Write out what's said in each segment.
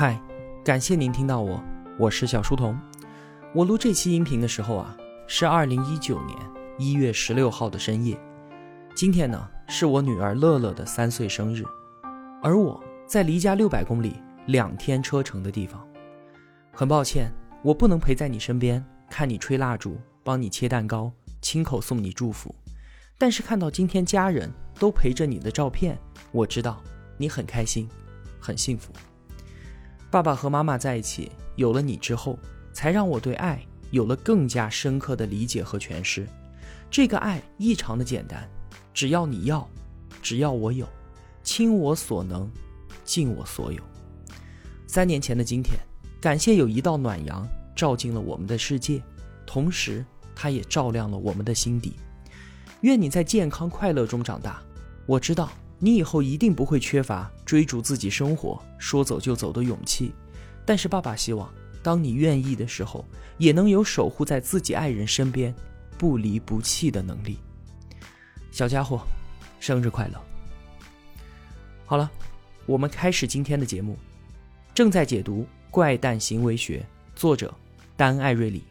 嗨，感谢您听到我，我是小书童。我录这期音频的时候啊，是二零一九年一月十六号的深夜。今天呢，是我女儿乐乐的三岁生日，而我在离家六百公里、两天车程的地方。很抱歉，我不能陪在你身边，看你吹蜡烛，帮你切蛋糕，亲口送你祝福。但是看到今天家人都陪着你的照片，我知道你很开心，很幸福。爸爸和妈妈在一起，有了你之后，才让我对爱有了更加深刻的理解和诠释。这个爱异常的简单，只要你要，只要我有，倾我所能，尽我所有。三年前的今天，感谢有一道暖阳照进了我们的世界，同时它也照亮了我们的心底。愿你在健康快乐中长大。我知道。你以后一定不会缺乏追逐自己生活、说走就走的勇气，但是爸爸希望，当你愿意的时候，也能有守护在自己爱人身边、不离不弃的能力。小家伙，生日快乐！好了，我们开始今天的节目。正在解读《怪诞行为学》，作者丹·艾瑞里。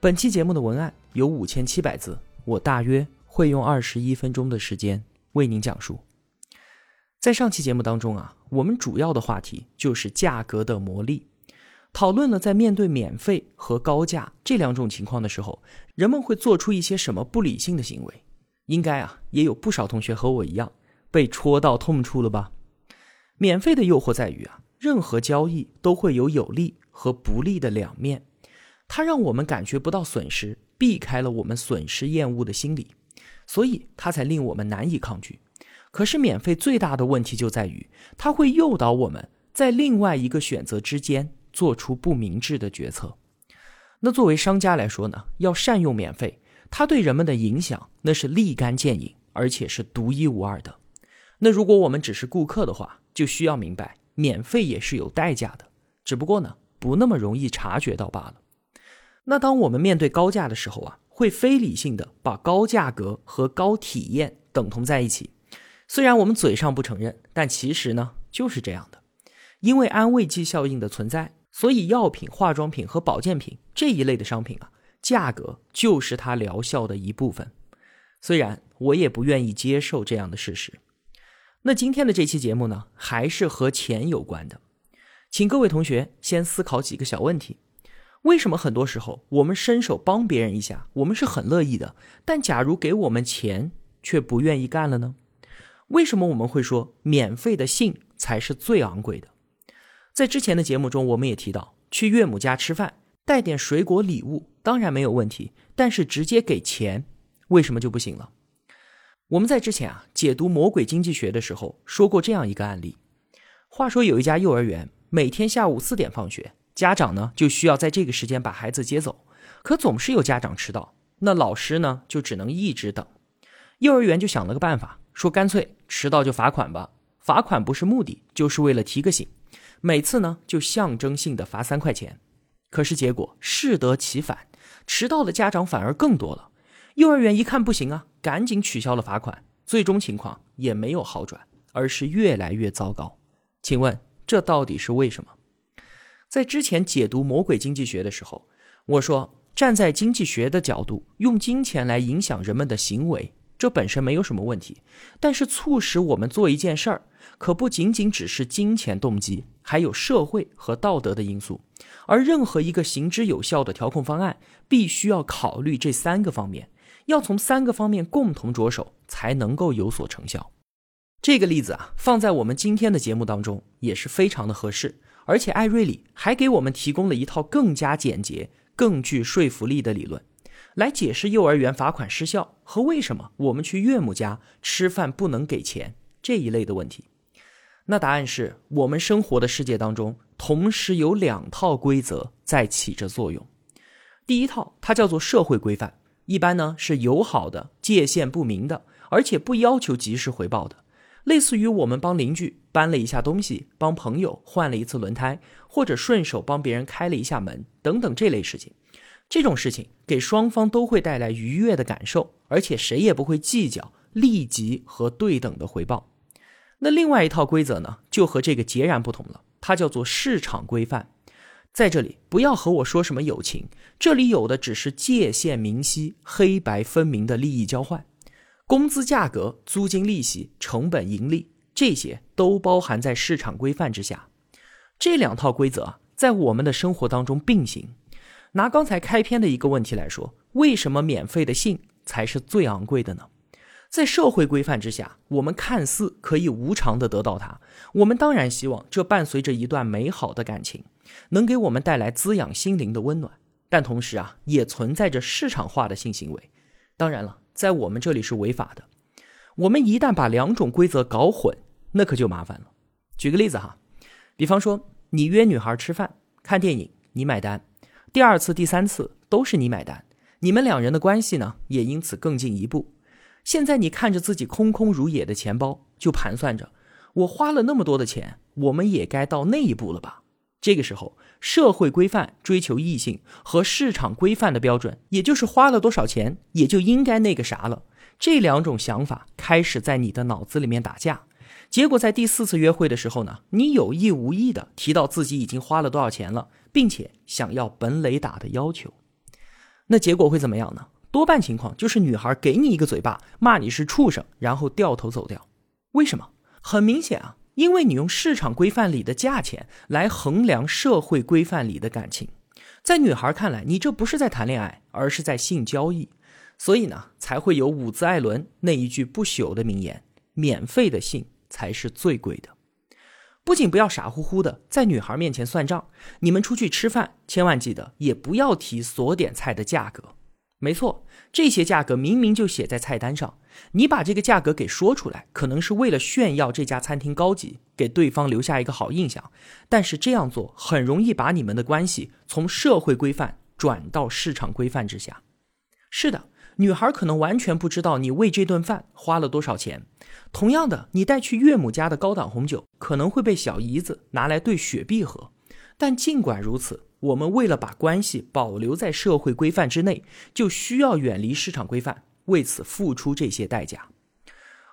本期节目的文案有五千七百字，我大约会用二十一分钟的时间为您讲述。在上期节目当中啊，我们主要的话题就是价格的魔力，讨论了在面对免费和高价这两种情况的时候，人们会做出一些什么不理性的行为。应该啊，也有不少同学和我一样被戳到痛处了吧？免费的诱惑在于啊，任何交易都会有有利和不利的两面，它让我们感觉不到损失，避开了我们损失厌恶的心理，所以它才令我们难以抗拒。可是免费最大的问题就在于，它会诱导我们在另外一个选择之间做出不明智的决策。那作为商家来说呢，要善用免费，它对人们的影响那是立竿见影，而且是独一无二的。那如果我们只是顾客的话，就需要明白，免费也是有代价的，只不过呢，不那么容易察觉到罢了。那当我们面对高价的时候啊，会非理性的把高价格和高体验等同在一起。虽然我们嘴上不承认，但其实呢就是这样的。因为安慰剂效应的存在，所以药品、化妆品和保健品这一类的商品啊，价格就是它疗效的一部分。虽然我也不愿意接受这样的事实。那今天的这期节目呢，还是和钱有关的。请各位同学先思考几个小问题：为什么很多时候我们伸手帮别人一下，我们是很乐意的，但假如给我们钱，却不愿意干了呢？为什么我们会说免费的性才是最昂贵的？在之前的节目中，我们也提到，去岳母家吃饭，带点水果礼物当然没有问题，但是直接给钱，为什么就不行了？我们在之前啊解读魔鬼经济学的时候说过这样一个案例。话说有一家幼儿园，每天下午四点放学，家长呢就需要在这个时间把孩子接走，可总是有家长迟到，那老师呢就只能一直等。幼儿园就想了个办法。说干脆迟到就罚款吧，罚款不是目的，就是为了提个醒。每次呢就象征性的罚三块钱，可是结果适得其反，迟到的家长反而更多了。幼儿园一看不行啊，赶紧取消了罚款，最终情况也没有好转，而是越来越糟糕。请问这到底是为什么？在之前解读魔鬼经济学的时候，我说站在经济学的角度，用金钱来影响人们的行为。这本身没有什么问题，但是促使我们做一件事儿，可不仅仅只是金钱动机，还有社会和道德的因素。而任何一个行之有效的调控方案，必须要考虑这三个方面，要从三个方面共同着手，才能够有所成效。这个例子啊，放在我们今天的节目当中也是非常的合适。而且艾瑞里还给我们提供了一套更加简洁、更具说服力的理论。来解释幼儿园罚款失效和为什么我们去岳母家吃饭不能给钱这一类的问题。那答案是我们生活的世界当中，同时有两套规则在起着作用。第一套，它叫做社会规范，一般呢是友好的、界限不明的，而且不要求及时回报的，类似于我们帮邻居搬了一下东西，帮朋友换了一次轮胎，或者顺手帮别人开了一下门等等这类事情。这种事情给双方都会带来愉悦的感受，而且谁也不会计较立即和对等的回报。那另外一套规则呢，就和这个截然不同了。它叫做市场规范。在这里，不要和我说什么友情，这里有的只是界限明晰、黑白分明的利益交换。工资价格、租金利息、成本盈利，这些都包含在市场规范之下。这两套规则在我们的生活当中并行。拿刚才开篇的一个问题来说，为什么免费的性才是最昂贵的呢？在社会规范之下，我们看似可以无偿的得到它，我们当然希望这伴随着一段美好的感情，能给我们带来滋养心灵的温暖。但同时啊，也存在着市场化的性行为。当然了，在我们这里是违法的。我们一旦把两种规则搞混，那可就麻烦了。举个例子哈，比方说你约女孩吃饭、看电影，你买单，第二次、第三次都是你买单，你们两人的关系呢，也因此更进一步。现在你看着自己空空如也的钱包，就盘算着，我花了那么多的钱，我们也该到那一步了吧？这个时候，社会规范追求异性和市场规范的标准，也就是花了多少钱，也就应该那个啥了。这两种想法开始在你的脑子里面打架，结果在第四次约会的时候呢，你有意无意的提到自己已经花了多少钱了，并且想要本垒打的要求，那结果会怎么样呢？多半情况就是女孩给你一个嘴巴，骂你是畜生，然后掉头走掉。为什么？很明显啊，因为你用市场规范里的价钱来衡量社会规范里的感情，在女孩看来，你这不是在谈恋爱，而是在性交易，所以呢，才会有伍兹·艾伦那一句不朽的名言：“免费的性才是最贵的。”不仅不要傻乎乎的在女孩面前算账，你们出去吃饭，千万记得也不要提所点菜的价格。没错，这些价格明明就写在菜单上，你把这个价格给说出来，可能是为了炫耀这家餐厅高级，给对方留下一个好印象。但是这样做很容易把你们的关系从社会规范转到市场规范之下。是的，女孩可能完全不知道你为这顿饭花了多少钱。同样的，你带去岳母家的高档红酒可能会被小姨子拿来兑雪碧喝。但尽管如此。我们为了把关系保留在社会规范之内，就需要远离市场规范，为此付出这些代价。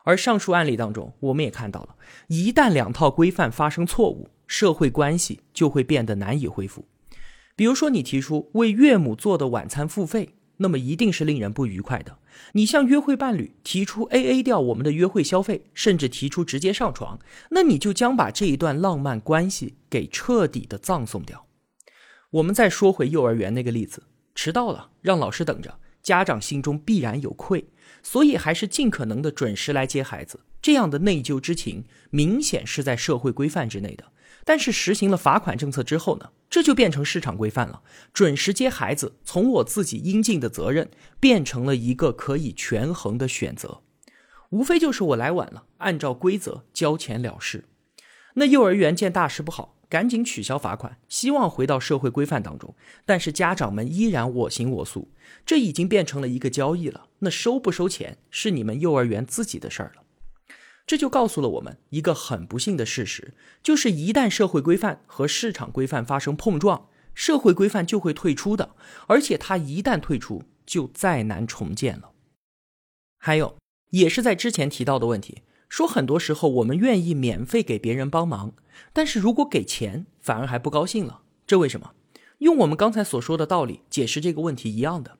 而上述案例当中，我们也看到了，一旦两套规范发生错误，社会关系就会变得难以恢复。比如说，你提出为岳母做的晚餐付费，那么一定是令人不愉快的。你向约会伴侣提出 A A 掉我们的约会消费，甚至提出直接上床，那你就将把这一段浪漫关系给彻底的葬送掉。我们再说回幼儿园那个例子，迟到了让老师等着，家长心中必然有愧，所以还是尽可能的准时来接孩子。这样的内疚之情，明显是在社会规范之内的。但是实行了罚款政策之后呢，这就变成市场规范了。准时接孩子，从我自己应尽的责任，变成了一个可以权衡的选择。无非就是我来晚了，按照规则交钱了事。那幼儿园见大事不好。赶紧取消罚款，希望回到社会规范当中。但是家长们依然我行我素，这已经变成了一个交易了。那收不收钱是你们幼儿园自己的事儿了。这就告诉了我们一个很不幸的事实，就是一旦社会规范和市场规范发生碰撞，社会规范就会退出的，而且它一旦退出，就再难重建了。还有，也是在之前提到的问题。说很多时候我们愿意免费给别人帮忙，但是如果给钱反而还不高兴了，这为什么？用我们刚才所说的道理解释这个问题一样的。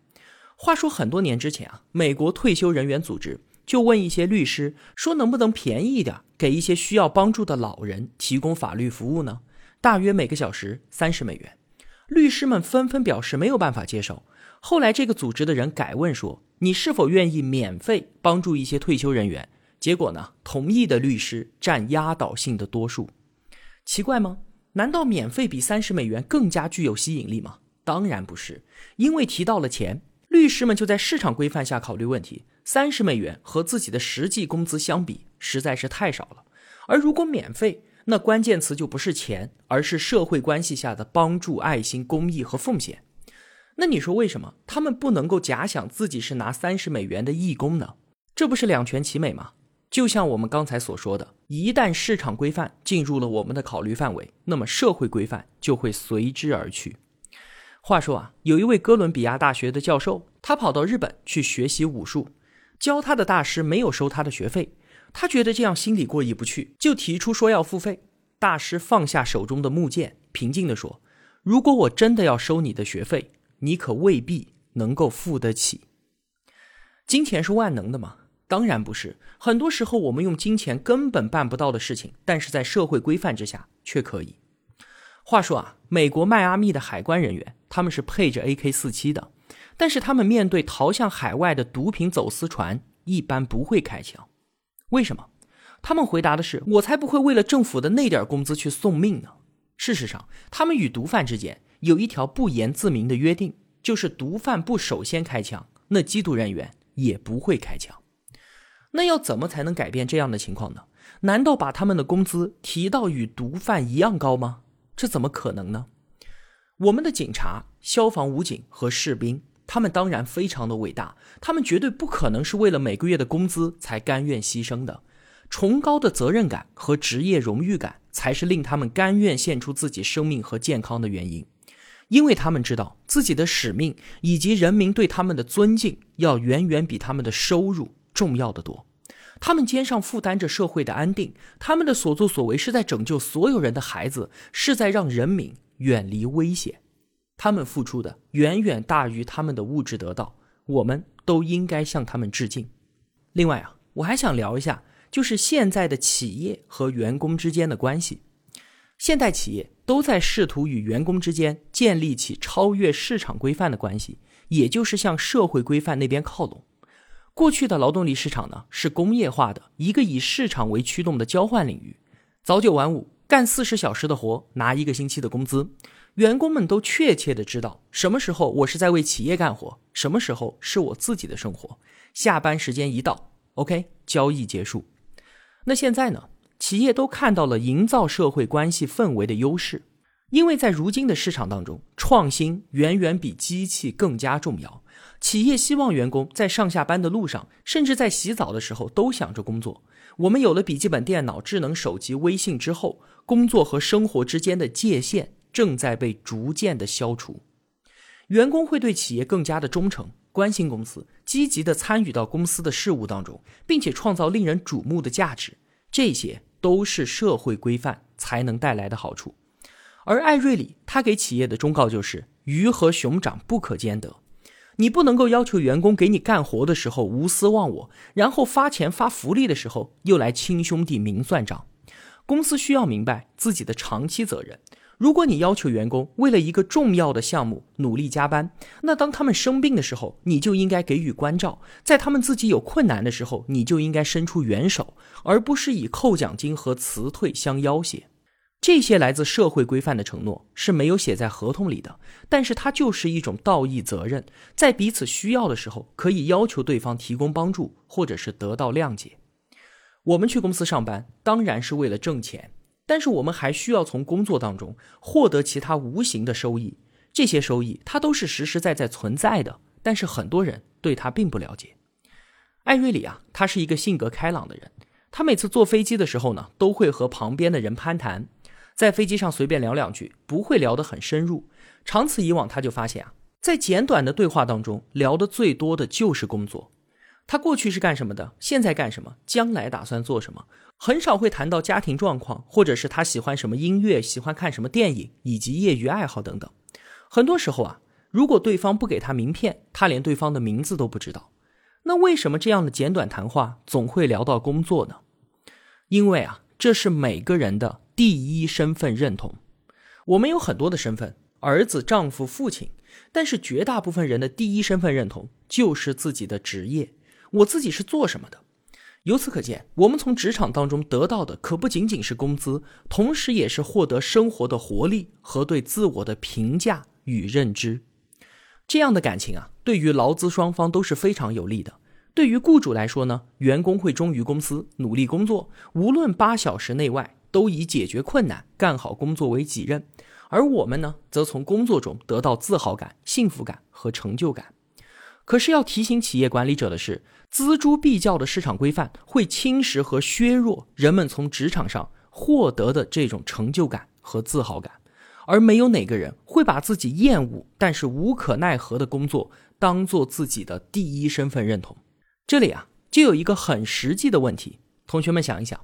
话说很多年之前啊，美国退休人员组织就问一些律师说，能不能便宜一点，给一些需要帮助的老人提供法律服务呢？大约每个小时三十美元。律师们纷纷表示没有办法接受。后来这个组织的人改问说，你是否愿意免费帮助一些退休人员？结果呢？同意的律师占压倒性的多数。奇怪吗？难道免费比三十美元更加具有吸引力吗？当然不是，因为提到了钱，律师们就在市场规范下考虑问题。三十美元和自己的实际工资相比，实在是太少了。而如果免费，那关键词就不是钱，而是社会关系下的帮助、爱心、公益和奉献。那你说为什么他们不能够假想自己是拿三十美元的义工呢？这不是两全其美吗？就像我们刚才所说的，一旦市场规范进入了我们的考虑范围，那么社会规范就会随之而去。话说啊，有一位哥伦比亚大学的教授，他跑到日本去学习武术，教他的大师没有收他的学费，他觉得这样心里过意不去，就提出说要付费。大师放下手中的木剑，平静地说：“如果我真的要收你的学费，你可未必能够付得起。金钱是万能的吗？当然不是。很多时候，我们用金钱根本办不到的事情，但是在社会规范之下却可以。话说啊，美国迈阿密的海关人员，他们是配着 AK 四七的，但是他们面对逃向海外的毒品走私船，一般不会开枪。为什么？他们回答的是：“我才不会为了政府的那点工资去送命呢。”事实上，他们与毒贩之间有一条不言自明的约定，就是毒贩不首先开枪，那缉毒人员也不会开枪。那要怎么才能改变这样的情况呢？难道把他们的工资提到与毒贩一样高吗？这怎么可能呢？我们的警察、消防、武警和士兵，他们当然非常的伟大，他们绝对不可能是为了每个月的工资才甘愿牺牲的。崇高的责任感和职业荣誉感，才是令他们甘愿献出自己生命和健康的原因，因为他们知道自己的使命以及人民对他们的尊敬，要远远比他们的收入重要的多。他们肩上负担着社会的安定，他们的所作所为是在拯救所有人的孩子，是在让人民远离危险。他们付出的远远大于他们的物质得到，我们都应该向他们致敬。另外啊，我还想聊一下。就是现在的企业和员工之间的关系，现代企业都在试图与员工之间建立起超越市场规范的关系，也就是向社会规范那边靠拢。过去的劳动力市场呢，是工业化的一个以市场为驱动的交换领域，早九晚五，干四十小时的活，拿一个星期的工资，员工们都确切的知道什么时候我是在为企业干活，什么时候是我自己的生活。下班时间一到，OK，交易结束。那现在呢？企业都看到了营造社会关系氛围的优势，因为在如今的市场当中，创新远远比机器更加重要。企业希望员工在上下班的路上，甚至在洗澡的时候都想着工作。我们有了笔记本电脑、智能手机、微信之后，工作和生活之间的界限正在被逐渐的消除。员工会对企业更加的忠诚。关心公司，积极的参与到公司的事务当中，并且创造令人瞩目的价值，这些都是社会规范才能带来的好处。而艾瑞里他给企业的忠告就是：鱼和熊掌不可兼得。你不能够要求员工给你干活的时候无私忘我，然后发钱发福利的时候又来亲兄弟明算账。公司需要明白自己的长期责任。如果你要求员工为了一个重要的项目努力加班，那当他们生病的时候，你就应该给予关照；在他们自己有困难的时候，你就应该伸出援手，而不是以扣奖金和辞退相要挟。这些来自社会规范的承诺是没有写在合同里的，但是它就是一种道义责任，在彼此需要的时候，可以要求对方提供帮助，或者是得到谅解。我们去公司上班，当然是为了挣钱。但是我们还需要从工作当中获得其他无形的收益，这些收益它都是实实在在存在的，但是很多人对他并不了解。艾瑞里啊，他是一个性格开朗的人，他每次坐飞机的时候呢，都会和旁边的人攀谈，在飞机上随便聊两句，不会聊得很深入。长此以往，他就发现啊，在简短的对话当中，聊的最多的就是工作。他过去是干什么的？现在干什么？将来打算做什么？很少会谈到家庭状况，或者是他喜欢什么音乐，喜欢看什么电影，以及业余爱好等等。很多时候啊，如果对方不给他名片，他连对方的名字都不知道。那为什么这样的简短谈话总会聊到工作呢？因为啊，这是每个人的第一身份认同。我们有很多的身份：儿子、丈夫、父亲。但是绝大部分人的第一身份认同就是自己的职业。我自己是做什么的？由此可见，我们从职场当中得到的可不仅仅是工资，同时也是获得生活的活力和对自我的评价与认知。这样的感情啊，对于劳资双方都是非常有利的。对于雇主来说呢，员工会忠于公司，努力工作，无论八小时内外，都以解决困难、干好工作为己任。而我们呢，则从工作中得到自豪感、幸福感和成就感。可是要提醒企业管理者的是，锱铢必较的市场规范会侵蚀和削弱人们从职场上获得的这种成就感和自豪感，而没有哪个人会把自己厌恶但是无可奈何的工作当做自己的第一身份认同。这里啊，就有一个很实际的问题，同学们想一想，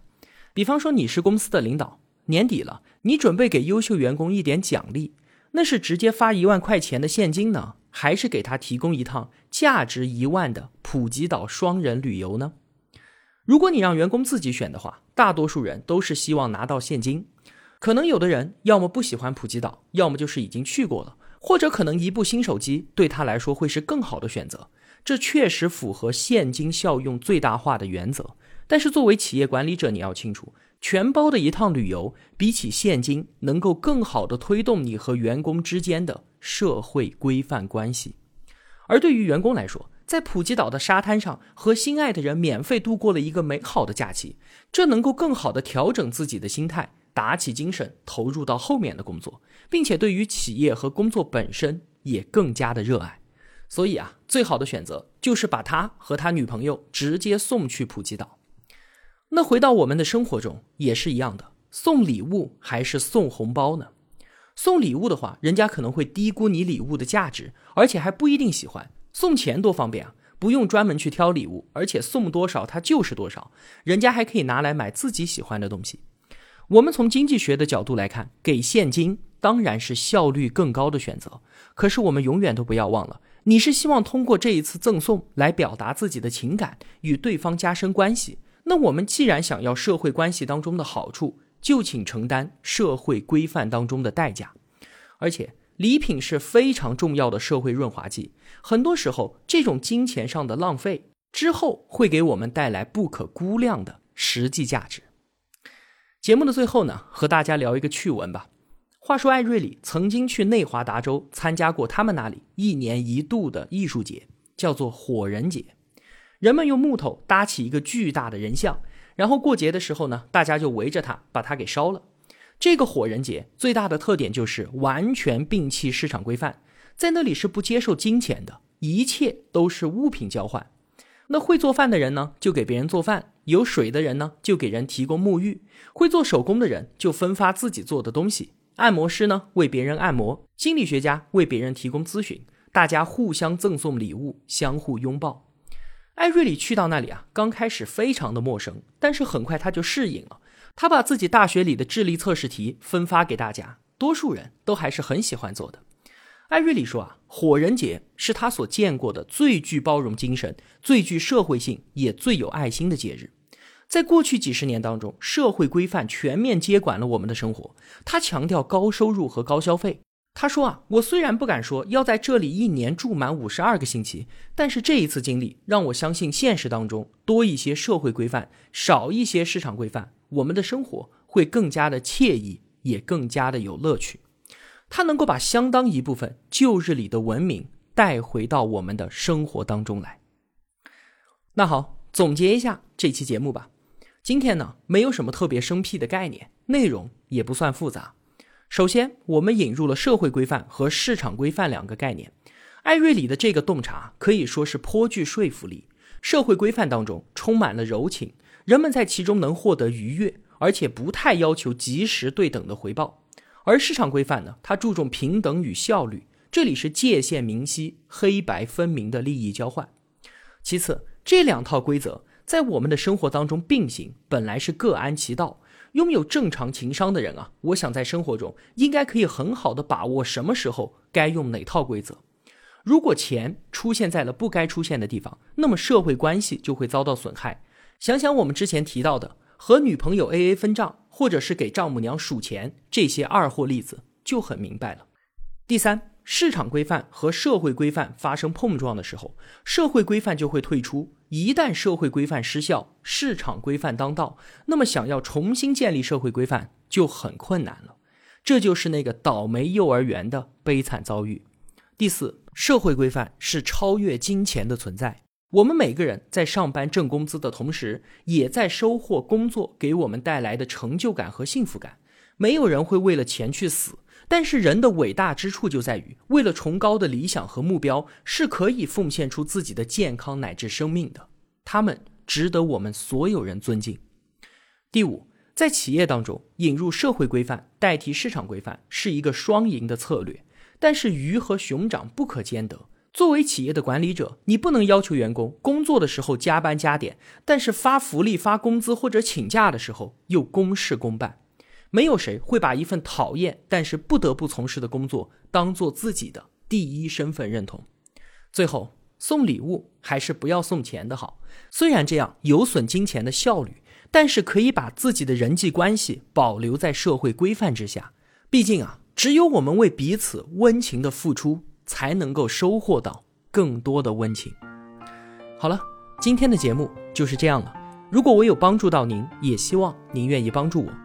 比方说你是公司的领导，年底了，你准备给优秀员工一点奖励，那是直接发一万块钱的现金呢，还是给他提供一趟价值一万的普吉岛双人旅游呢？如果你让员工自己选的话，大多数人都是希望拿到现金。可能有的人要么不喜欢普吉岛，要么就是已经去过了，或者可能一部新手机对他来说会是更好的选择。这确实符合现金效用最大化的原则。但是作为企业管理者，你要清楚，全包的一趟旅游比起现金，能够更好的推动你和员工之间的社会规范关系。而对于员工来说，在普吉岛的沙滩上和心爱的人免费度过了一个美好的假期，这能够更好的调整自己的心态。打起精神，投入到后面的工作，并且对于企业和工作本身也更加的热爱。所以啊，最好的选择就是把他和他女朋友直接送去普吉岛。那回到我们的生活中也是一样的，送礼物还是送红包呢？送礼物的话，人家可能会低估你礼物的价值，而且还不一定喜欢。送钱多方便啊，不用专门去挑礼物，而且送多少它就是多少，人家还可以拿来买自己喜欢的东西。我们从经济学的角度来看，给现金当然是效率更高的选择。可是我们永远都不要忘了，你是希望通过这一次赠送来表达自己的情感，与对方加深关系。那我们既然想要社会关系当中的好处，就请承担社会规范当中的代价。而且，礼品是非常重要的社会润滑剂。很多时候，这种金钱上的浪费之后，会给我们带来不可估量的实际价值。节目的最后呢，和大家聊一个趣闻吧。话说，艾瑞里曾经去内华达州参加过他们那里一年一度的艺术节，叫做火人节。人们用木头搭起一个巨大的人像，然后过节的时候呢，大家就围着它把它给烧了。这个火人节最大的特点就是完全摒弃市场规范，在那里是不接受金钱的，一切都是物品交换。那会做饭的人呢，就给别人做饭；有水的人呢，就给人提供沐浴；会做手工的人就分发自己做的东西；按摩师呢为别人按摩；心理学家为别人提供咨询。大家互相赠送礼物，相互拥抱。艾瑞里去到那里啊，刚开始非常的陌生，但是很快他就适应了。他把自己大学里的智力测试题分发给大家，多数人都还是很喜欢做的。艾瑞里说啊，火人节是他所见过的最具包容精神、最具社会性也最有爱心的节日。在过去几十年当中，社会规范全面接管了我们的生活。他强调高收入和高消费。他说啊，我虽然不敢说要在这里一年住满五十二个星期，但是这一次经历让我相信，现实当中多一些社会规范，少一些市场规范，我们的生活会更加的惬意，也更加的有乐趣。它能够把相当一部分旧日里的文明带回到我们的生活当中来。那好，总结一下这期节目吧。今天呢，没有什么特别生僻的概念，内容也不算复杂。首先，我们引入了社会规范和市场规范两个概念。艾瑞里的这个洞察可以说是颇具说服力。社会规范当中充满了柔情，人们在其中能获得愉悦，而且不太要求及时对等的回报。而市场规范呢，它注重平等与效率，这里是界限明晰、黑白分明的利益交换。其次，这两套规则在我们的生活当中并行，本来是各安其道。拥有正常情商的人啊，我想在生活中应该可以很好的把握什么时候该用哪套规则。如果钱出现在了不该出现的地方，那么社会关系就会遭到损害。想想我们之前提到的和女朋友 AA 分账。或者是给丈母娘数钱，这些二货例子就很明白了。第三，市场规范和社会规范发生碰撞的时候，社会规范就会退出。一旦社会规范失效，市场规范当道，那么想要重新建立社会规范就很困难了。这就是那个倒霉幼儿园的悲惨遭遇。第四，社会规范是超越金钱的存在。我们每个人在上班挣工资的同时，也在收获工作给我们带来的成就感和幸福感。没有人会为了钱去死，但是人的伟大之处就在于，为了崇高的理想和目标，是可以奉献出自己的健康乃至生命的。他们值得我们所有人尊敬。第五，在企业当中引入社会规范代替市场规范是一个双赢的策略，但是鱼和熊掌不可兼得。作为企业的管理者，你不能要求员工工作的时候加班加点，但是发福利、发工资或者请假的时候又公事公办。没有谁会把一份讨厌但是不得不从事的工作当做自己的第一身份认同。最后，送礼物还是不要送钱的好。虽然这样有损金钱的效率，但是可以把自己的人际关系保留在社会规范之下。毕竟啊，只有我们为彼此温情的付出，才能够收获到更多的温情。好了，今天的节目就是这样了。如果我有帮助到您，也希望您愿意帮助我。